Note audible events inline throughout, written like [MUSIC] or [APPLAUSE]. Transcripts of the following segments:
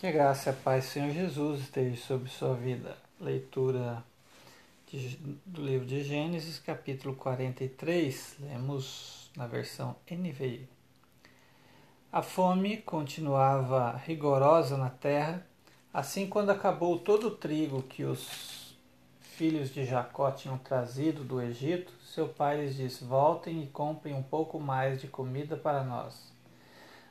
Que a graça e a paz do Senhor Jesus esteja sobre sua vida. Leitura de, do livro de Gênesis, capítulo 43, lemos na versão NVI. A fome continuava rigorosa na terra, assim quando acabou todo o trigo que os filhos de Jacó tinham trazido do Egito, seu pai lhes disse: Voltem e comprem um pouco mais de comida para nós.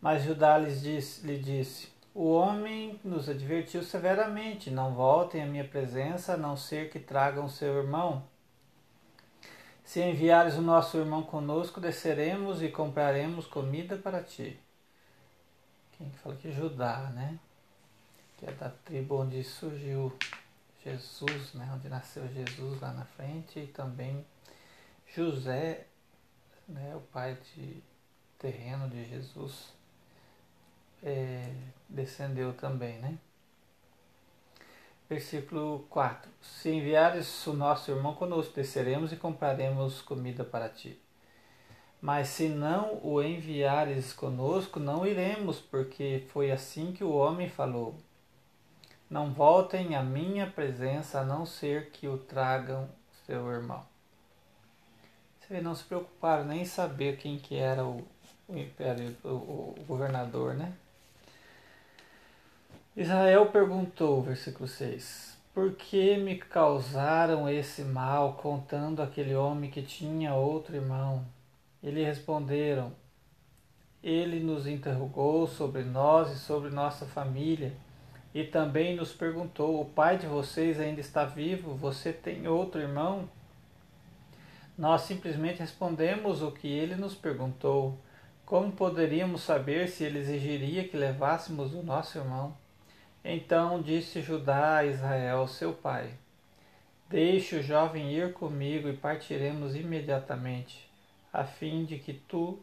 Mas Judá lhes disse, lhe disse: o homem nos advertiu severamente: não voltem à minha presença, a não ser que tragam seu irmão. Se enviares o nosso irmão conosco, desceremos e compraremos comida para ti. Quem fala que Judá, né? Que é da tribo onde surgiu Jesus, né? Onde nasceu Jesus lá na frente e também José, né? O pai de terreno de Jesus é, descendeu também, né? Versículo 4: Se enviares o nosso irmão conosco, desceremos e compraremos comida para ti. Mas se não o enviares conosco, não iremos, porque foi assim que o homem falou. Não voltem à minha presença, a não ser que o tragam seu irmão. Você vê, não se preocuparam nem em saber quem que era o, o império, o, o governador, né? Israel perguntou, versículo 6: Por que me causaram esse mal, contando aquele homem que tinha outro irmão? E lhe responderam: Ele nos interrogou sobre nós e sobre nossa família, e também nos perguntou: O pai de vocês ainda está vivo? Você tem outro irmão? Nós simplesmente respondemos o que ele nos perguntou. Como poderíamos saber se ele exigiria que levássemos o nosso irmão? Então disse Judá a Israel, seu pai: Deixe o jovem ir comigo e partiremos imediatamente, a fim de que tu,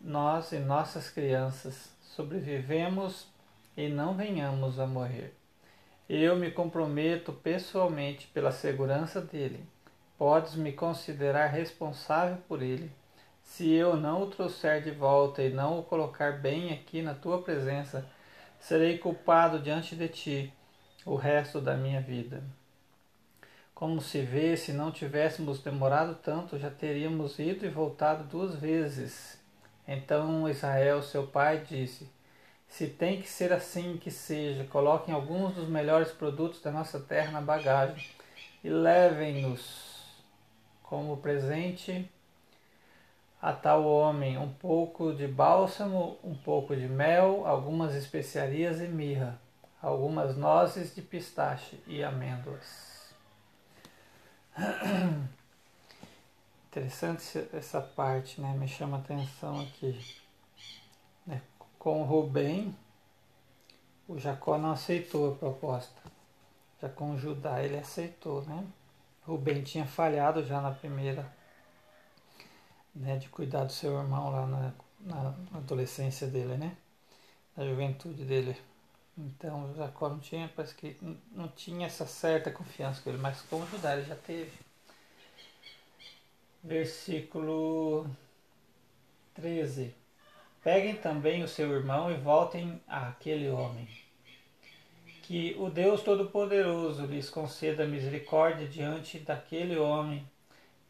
nós e nossas crianças sobrevivemos e não venhamos a morrer. Eu me comprometo pessoalmente pela segurança dele. Podes me considerar responsável por ele. Se eu não o trouxer de volta e não o colocar bem aqui na tua presença, serei culpado diante de ti o resto da minha vida. Como se vê, se não tivéssemos demorado tanto, já teríamos ido e voltado duas vezes. Então Israel, seu pai, disse: Se tem que ser assim, que seja. Coloquem alguns dos melhores produtos da nossa terra na bagagem e levem-nos como presente a tal homem um pouco de bálsamo, um pouco de mel, algumas especiarias e mirra, algumas nozes de pistache e amêndoas. [CLEARS THROAT] Interessante essa parte, né? Me chama a atenção aqui. Né? Com Rubem, o Jacó não aceitou a proposta. Já com Judá ele aceitou, né? Rubem tinha falhado já na primeira né, de cuidar do seu irmão lá na, na adolescência dele, né? Na juventude dele. Então Jacó não tinha, parece que não tinha essa certa confiança com ele, mas com Judá ele já teve. Versículo 13. Peguem também o seu irmão e voltem àquele homem. Que o Deus Todo-Poderoso lhes conceda misericórdia diante daquele homem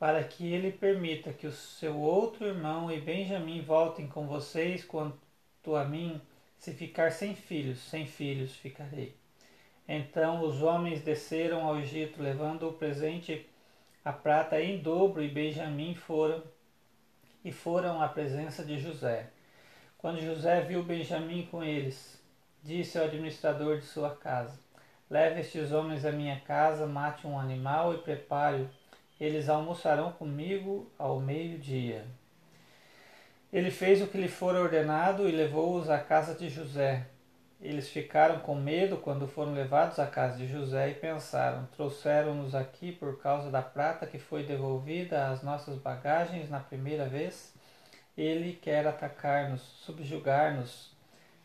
para que ele permita que o seu outro irmão e Benjamim voltem com vocês, quanto a mim, se ficar sem filhos, sem filhos ficarei. Então os homens desceram ao Egito, levando o presente, a prata em dobro, e Benjamim foram e foram à presença de José. Quando José viu Benjamim com eles, disse ao administrador de sua casa: Leve estes homens à minha casa, mate um animal e prepare-o eles almoçarão comigo ao meio-dia. Ele fez o que lhe fora ordenado e levou-os à casa de José. Eles ficaram com medo quando foram levados à casa de José e pensaram: trouxeram-nos aqui por causa da prata que foi devolvida às nossas bagagens na primeira vez? Ele quer atacar-nos, subjugar-nos,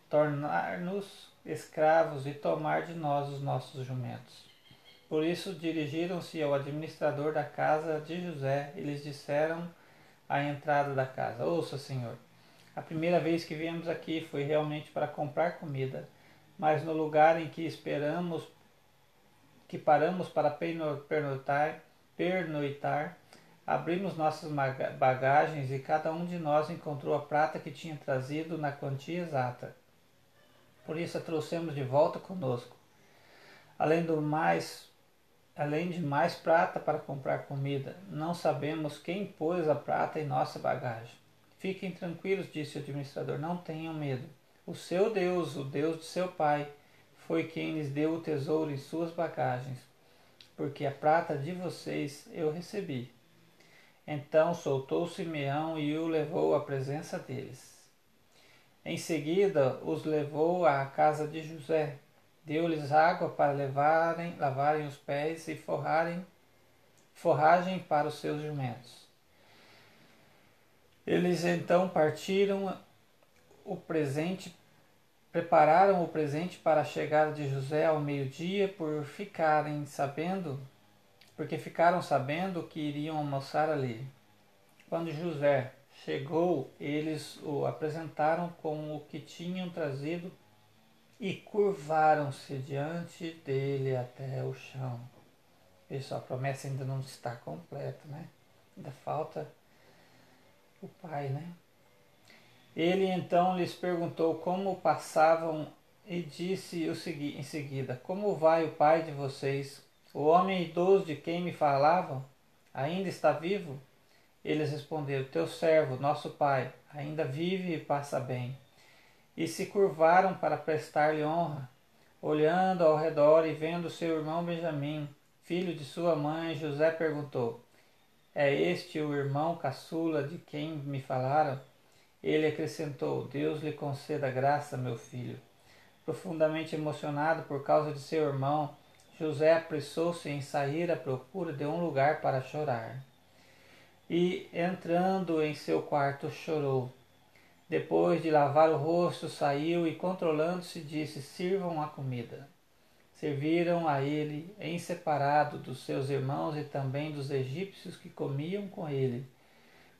tornar-nos escravos e tomar de nós os nossos jumentos. Por isso dirigiram-se ao administrador da casa de José e lhes disseram à entrada da casa: Ouça, senhor, a primeira vez que viemos aqui foi realmente para comprar comida. mas no lugar em que esperamos, que paramos para pernoitar, pernoitar abrimos nossas bagagens e cada um de nós encontrou a prata que tinha trazido na quantia exata. Por isso a trouxemos de volta conosco. Além do mais, além de mais prata para comprar comida, não sabemos quem pôs a prata em nossa bagagem. Fiquem tranquilos, disse o administrador, não tenham medo. O seu Deus, o Deus de seu pai, foi quem lhes deu o tesouro em suas bagagens, porque a prata de vocês eu recebi. Então soltou Simeão e o levou à presença deles. Em seguida os levou à casa de José, deu-lhes água para levarem, lavarem os pés e forrarem forragem para os seus jumentos. Eles então partiram o presente, prepararam o presente para a chegada de José ao meio-dia, por ficarem sabendo, porque ficaram sabendo que iriam almoçar ali. Quando José chegou, eles o apresentaram com o que tinham trazido e curvaram-se diante dele até o chão. Pessoal, a promessa ainda não está completa, né? Ainda falta o pai, né? Ele então lhes perguntou como passavam e disse o segui em seguida: Como vai o pai de vocês? O homem idoso de quem me falavam ainda está vivo? Eles responderam: Teu servo, nosso pai, ainda vive e passa bem. E se curvaram para prestar-lhe honra, olhando ao redor e vendo seu irmão Benjamim, filho de sua mãe, José perguntou: É este o irmão caçula de quem me falaram? Ele acrescentou: Deus lhe conceda graça, meu filho. Profundamente emocionado por causa de seu irmão, José apressou-se em sair à procura de um lugar para chorar. E, entrando em seu quarto, chorou. Depois de lavar o rosto, saiu e, controlando-se, disse: Sirvam a comida. Serviram a ele, em separado dos seus irmãos e também dos egípcios que comiam com ele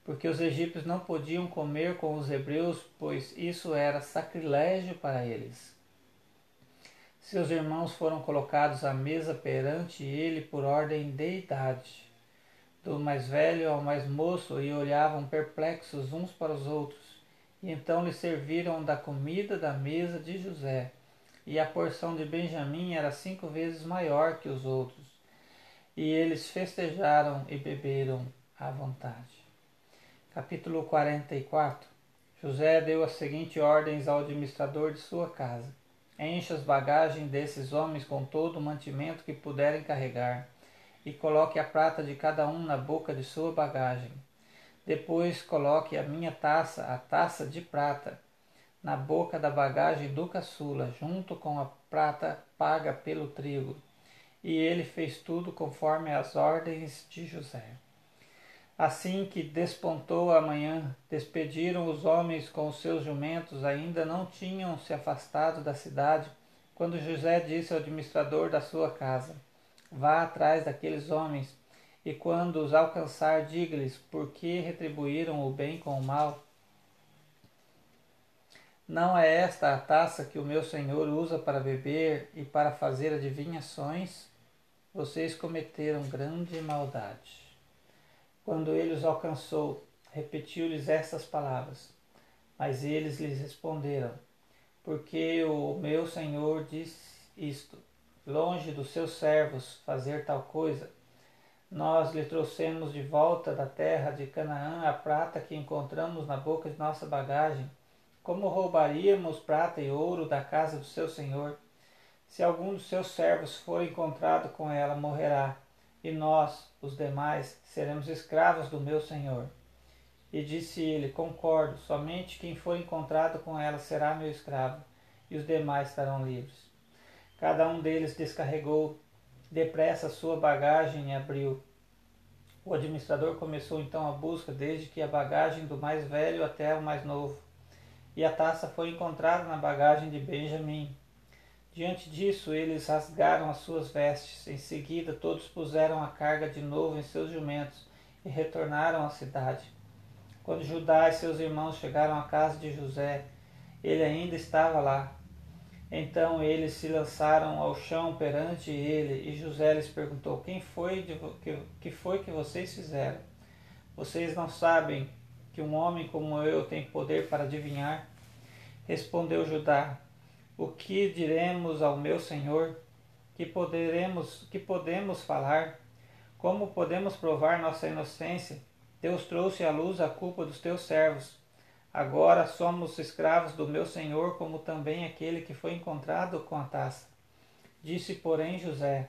porque os egípcios não podiam comer com os hebreus, pois isso era sacrilégio para eles. Seus irmãos foram colocados à mesa perante ele por ordem de idade, do mais velho ao mais moço, e olhavam perplexos uns para os outros. E então lhe serviram da comida da mesa de José, e a porção de Benjamim era cinco vezes maior que os outros. E eles festejaram e beberam à vontade. Capítulo 44 José deu as seguintes ordens ao administrador de sua casa: Encha as bagagens desses homens com todo o mantimento que puderem carregar, e coloque a prata de cada um na boca de sua bagagem. Depois coloque a minha taça, a taça de prata, na boca da bagagem do caçula, junto com a prata paga pelo trigo. E ele fez tudo conforme as ordens de José. Assim que despontou a manhã, despediram os homens com os seus jumentos, ainda não tinham se afastado da cidade, quando José disse ao administrador da sua casa: Vá atrás daqueles homens, e quando os alcançar, diga-lhes por que retribuíram o bem com o mal. Não é esta a taça que o meu senhor usa para beber e para fazer adivinhações? Vocês cometeram grande maldade. Quando ele os alcançou, repetiu-lhes estas palavras. Mas eles lhes responderam: Porque o meu senhor disse isto, longe dos seus servos fazer tal coisa. Nós lhe trouxemos de volta da terra de Canaã a prata que encontramos na boca de nossa bagagem. Como roubaríamos prata e ouro da casa do seu senhor? Se algum dos seus servos for encontrado com ela, morrerá e nós, os demais, seremos escravos do meu senhor. E disse ele: Concordo, somente quem for encontrado com ela será meu escravo, e os demais estarão livres. Cada um deles descarregou depressa sua bagagem abriu. O administrador começou então a busca, desde que a bagagem do mais velho até o mais novo. E a taça foi encontrada na bagagem de Benjamim, Diante disso, eles rasgaram as suas vestes. Em seguida, todos puseram a carga de novo em seus jumentos e retornaram à cidade. Quando Judá e seus irmãos chegaram à casa de José, ele ainda estava lá. Então eles se lançaram ao chão perante ele, e José lhes perguntou: Quem foi de, que, que foi que vocês fizeram? Vocês não sabem que um homem como eu tem poder para adivinhar? Respondeu Judá: O que diremos ao meu senhor? Que poderemos, que podemos falar? Como podemos provar nossa inocência? Deus trouxe à luz a culpa dos teus servos. Agora somos escravos do meu senhor, como também aquele que foi encontrado com a taça. Disse, porém, José: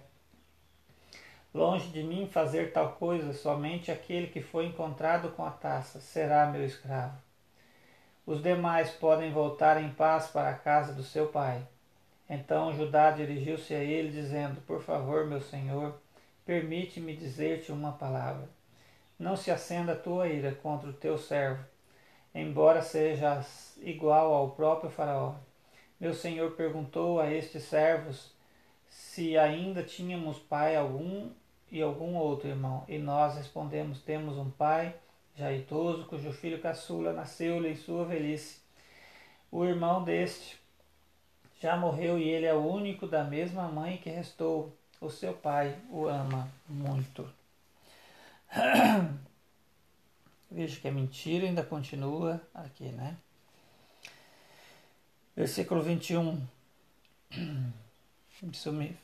Longe de mim fazer tal coisa, somente aquele que foi encontrado com a taça será meu escravo. Os demais podem voltar em paz para a casa do seu pai. Então Judá dirigiu-se a ele, dizendo: Por favor, meu senhor, permite-me dizer-te uma palavra. Não se acenda a tua ira contra o teu servo embora sejas igual ao próprio Faraó. Meu senhor perguntou a estes servos se ainda tínhamos pai algum e algum outro irmão. E nós respondemos: Temos um pai já idoso, cujo filho caçula nasceu-lhe em sua velhice. O irmão deste já morreu e ele é o único da mesma mãe que restou. O seu pai o ama muito. [CLEARS THROAT] Veja que a mentira ainda continua aqui, né? Versículo 21. [CLEARS THROAT] Isso me,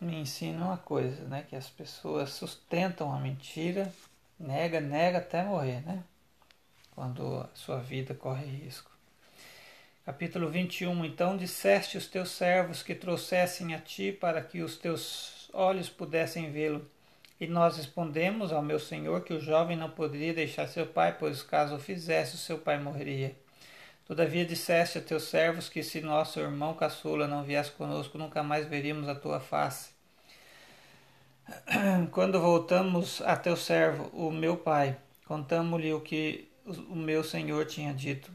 me ensina uma coisa, né? Que as pessoas sustentam a mentira, nega, nega até morrer, né? Quando a sua vida corre risco. Capítulo 21. Então disseste os teus servos que trouxessem a ti para que os teus olhos pudessem vê-lo e nós respondemos ao meu senhor que o jovem não poderia deixar seu pai, pois caso o fizesse, seu pai morreria. Todavia disseste a teus servos que se nosso irmão caçula não viesse conosco, nunca mais veríamos a tua face. [CLEARS THROAT] Quando voltamos a teu servo, o meu pai, contamos-lhe o que o meu senhor tinha dito.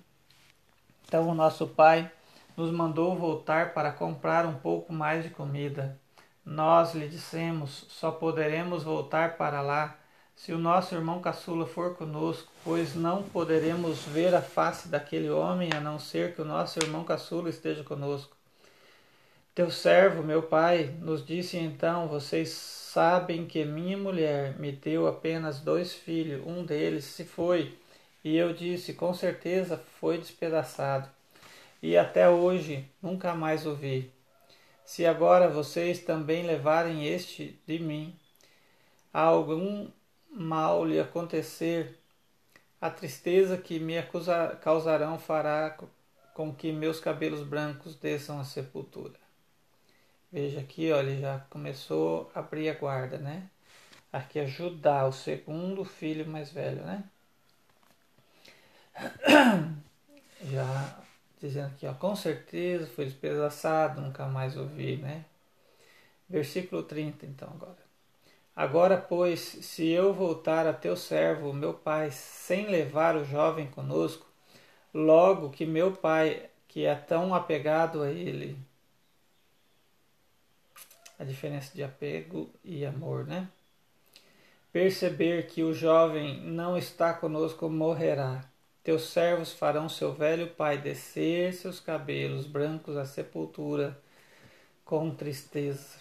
Então o nosso pai nos mandou voltar para comprar um pouco mais de comida. Nós lhe dissemos: só poderemos voltar para lá se o nosso irmão caçula for conosco, pois não poderemos ver a face daquele homem a não ser que o nosso irmão caçula esteja conosco. Teu servo, meu pai, nos disse então: Vocês sabem que minha mulher me deu apenas dois filhos, um deles se foi. E eu disse: Com certeza foi despedaçado. E até hoje nunca mais o vi. Se agora vocês também levarem este de mim, a algum mal lhe acontecer, a tristeza que me acusar, causarão fará com que meus cabelos brancos desçam à sepultura. Veja aqui, olha, já começou a abrir a guarda, né? Aqui é Judá, o segundo filho mais velho, né? [CLEARS THROAT] Já dizendo aqui, ó, com certeza foi despedaçado, nunca mais ouvi, né? Versículo 30, então, agora. Agora, pois, se eu voltar a teu servo, meu pai, sem levar o jovem conosco, logo que meu pai, que é tão apegado a ele, a diferença de apego e amor, né? Perceber que o jovem não está conosco, morrerá. Teus servos farão seu velho pai descer seus cabelos brancos à sepultura com tristeza.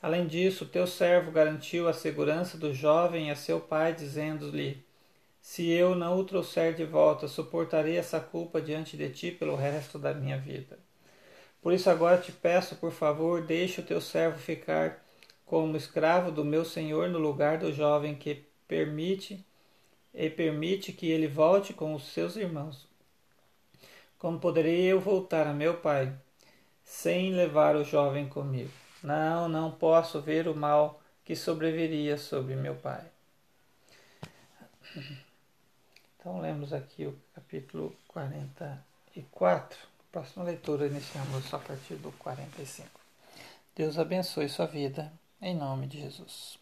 Além disso, teu servo garantiu a segurança do jovem a seu pai, dizendo-lhe: Se eu não o trouxer de volta, suportarei essa culpa diante de ti pelo resto da minha vida. Por isso agora te peço, por favor, deixe o teu servo ficar como escravo do meu senhor no lugar do jovem que permite e permite que ele volte com os seus irmãos. Como poderei eu voltar a meu pai sem levar o jovem comigo? Não, não posso ver o mal que sobreviria sobre meu pai. Então lemos aqui o capítulo 44. Próxima leitura iniciamos a partir do 45. Deus abençoe sua vida, em nome de Jesus.